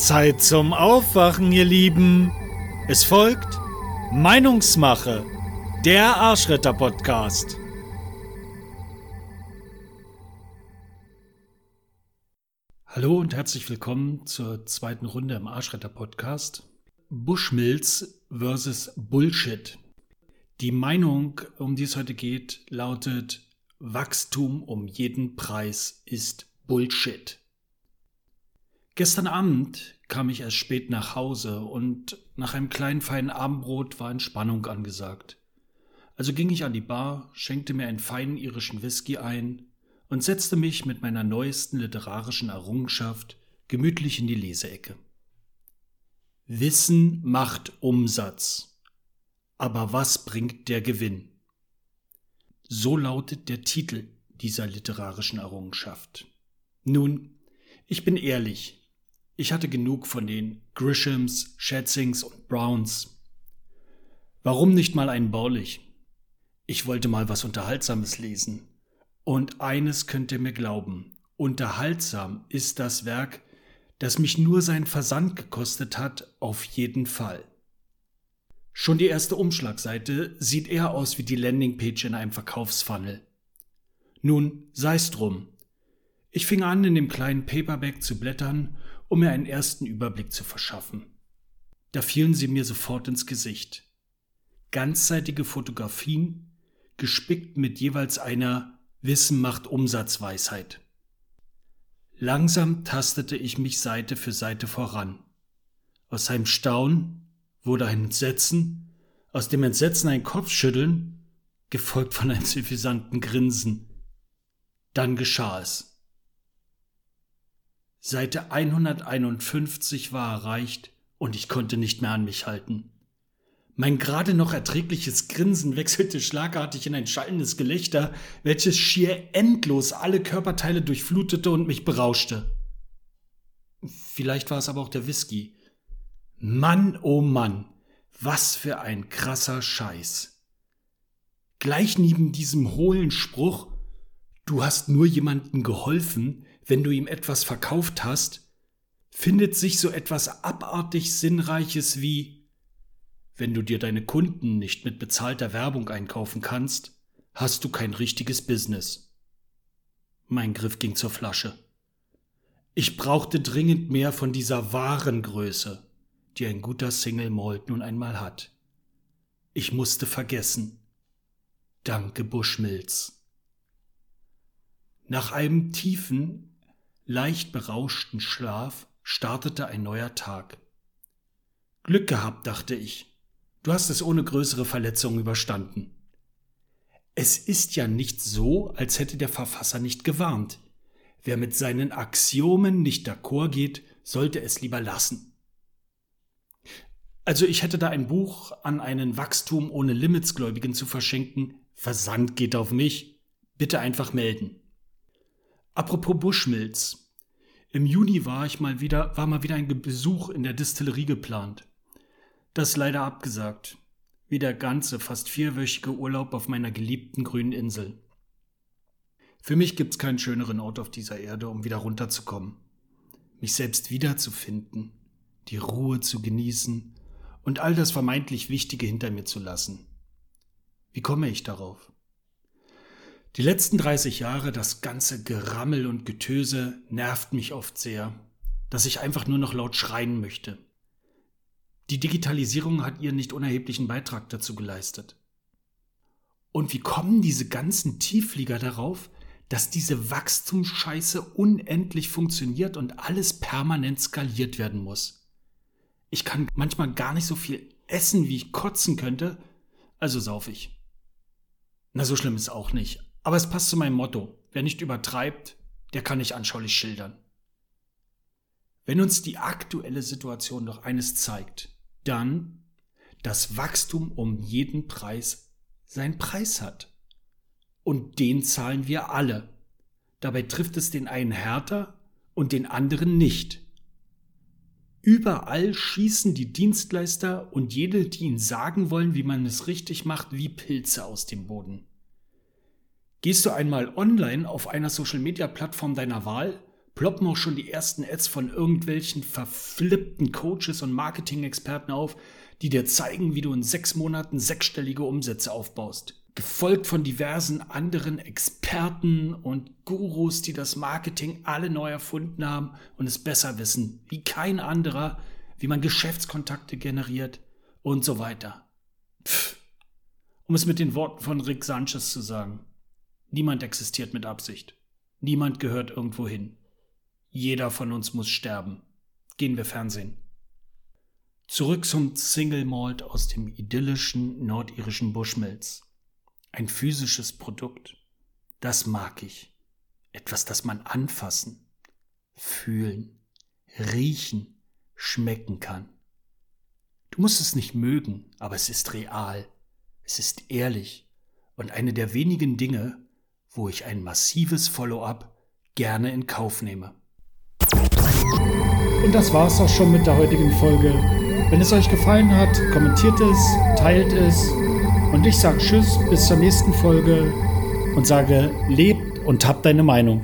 Zeit zum Aufwachen, ihr Lieben. Es folgt Meinungsmache, der Arschretter-Podcast. Hallo und herzlich willkommen zur zweiten Runde im Arschretter-Podcast. Bushmills versus Bullshit. Die Meinung, um die es heute geht, lautet, Wachstum um jeden Preis ist Bullshit. Gestern Abend kam ich erst spät nach Hause und nach einem kleinen feinen Abendbrot war Entspannung angesagt. Also ging ich an die Bar, schenkte mir einen feinen irischen Whisky ein und setzte mich mit meiner neuesten literarischen Errungenschaft gemütlich in die Leseecke. Wissen macht Umsatz. Aber was bringt der Gewinn? So lautet der Titel dieser literarischen Errungenschaft. Nun, ich bin ehrlich, ich hatte genug von den Grishams, Schätzings und Browns. Warum nicht mal einen Baulich? Ich wollte mal was Unterhaltsames lesen. Und eines könnt ihr mir glauben, unterhaltsam ist das Werk, das mich nur sein Versand gekostet hat, auf jeden Fall. Schon die erste Umschlagseite sieht eher aus wie die Landingpage in einem Verkaufsfunnel. Nun, sei's drum. Ich fing an, in dem kleinen Paperback zu blättern um mir einen ersten Überblick zu verschaffen. Da fielen sie mir sofort ins Gesicht. Ganzseitige Fotografien, gespickt mit jeweils einer Wissen macht Umsatzweisheit. Langsam tastete ich mich Seite für Seite voran. Aus einem Staunen wurde ein Entsetzen, aus dem Entsetzen ein Kopfschütteln, gefolgt von einem suffisanten Grinsen. Dann geschah es. Seite 151 war erreicht und ich konnte nicht mehr an mich halten. Mein gerade noch erträgliches Grinsen wechselte schlagartig in ein schallendes Gelächter, welches schier endlos alle Körperteile durchflutete und mich berauschte. Vielleicht war es aber auch der Whisky. Mann, oh Mann, was für ein krasser Scheiß. Gleich neben diesem hohlen Spruch, du hast nur jemandem geholfen, wenn du ihm etwas verkauft hast, findet sich so etwas abartig Sinnreiches wie wenn du dir deine Kunden nicht mit bezahlter Werbung einkaufen kannst, hast du kein richtiges Business. Mein Griff ging zur Flasche. Ich brauchte dringend mehr von dieser wahren Größe, die ein guter Single Malt nun einmal hat. Ich musste vergessen. Danke Bushmills. Nach einem tiefen, leicht berauschten Schlaf startete ein neuer Tag. Glück gehabt, dachte ich. Du hast es ohne größere Verletzungen überstanden. Es ist ja nicht so, als hätte der Verfasser nicht gewarnt. Wer mit seinen Axiomen nicht d'accord geht, sollte es lieber lassen. Also ich hätte da ein Buch an einen Wachstum ohne Limits Gläubigen zu verschenken. Versand geht auf mich. Bitte einfach melden. Apropos Bushmills. Im Juni war ich mal wieder, war mal wieder ein Besuch in der Distillerie geplant. Das leider abgesagt. Wie der ganze, fast vierwöchige Urlaub auf meiner geliebten grünen Insel. Für mich gibt's keinen schöneren Ort auf dieser Erde, um wieder runterzukommen. Mich selbst wiederzufinden, die Ruhe zu genießen und all das vermeintlich Wichtige hinter mir zu lassen. Wie komme ich darauf? Die letzten 30 Jahre, das ganze Gerammel und Getöse nervt mich oft sehr, dass ich einfach nur noch laut schreien möchte. Die Digitalisierung hat ihren nicht unerheblichen Beitrag dazu geleistet. Und wie kommen diese ganzen Tiefflieger darauf, dass diese Wachstumsscheiße unendlich funktioniert und alles permanent skaliert werden muss? Ich kann manchmal gar nicht so viel essen, wie ich kotzen könnte, also sauf ich. Na, so schlimm ist auch nicht. Aber es passt zu meinem Motto. Wer nicht übertreibt, der kann nicht anschaulich schildern. Wenn uns die aktuelle Situation doch eines zeigt, dann, dass Wachstum um jeden Preis seinen Preis hat. Und den zahlen wir alle. Dabei trifft es den einen härter und den anderen nicht. Überall schießen die Dienstleister und jede, die ihnen sagen wollen, wie man es richtig macht, wie Pilze aus dem Boden. Gehst du einmal online auf einer Social-Media-Plattform deiner Wahl, ploppen auch schon die ersten Ads von irgendwelchen verflippten Coaches und Marketing-Experten auf, die dir zeigen, wie du in sechs Monaten sechsstellige Umsätze aufbaust. Gefolgt von diversen anderen Experten und Gurus, die das Marketing alle neu erfunden haben und es besser wissen, wie kein anderer, wie man Geschäftskontakte generiert und so weiter. Pff. Um es mit den Worten von Rick Sanchez zu sagen. Niemand existiert mit Absicht. Niemand gehört irgendwo hin. Jeder von uns muss sterben. Gehen wir Fernsehen. Zurück zum Single Malt aus dem idyllischen nordirischen Bushmills. Ein physisches Produkt. Das mag ich. Etwas, das man anfassen, fühlen, riechen, schmecken kann. Du musst es nicht mögen, aber es ist real. Es ist ehrlich und eine der wenigen Dinge, wo ich ein massives Follow-up gerne in Kauf nehme. Und das war's auch schon mit der heutigen Folge. Wenn es euch gefallen hat, kommentiert es, teilt es und ich sage Tschüss bis zur nächsten Folge und sage, lebt und habt deine Meinung.